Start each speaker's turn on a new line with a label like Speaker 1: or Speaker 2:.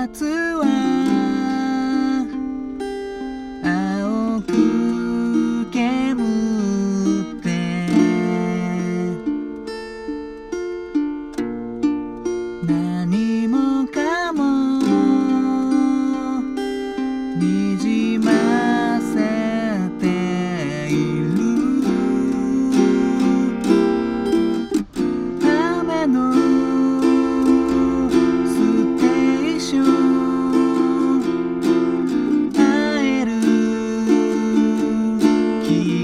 Speaker 1: 夏は青くぶって何もかも水 you.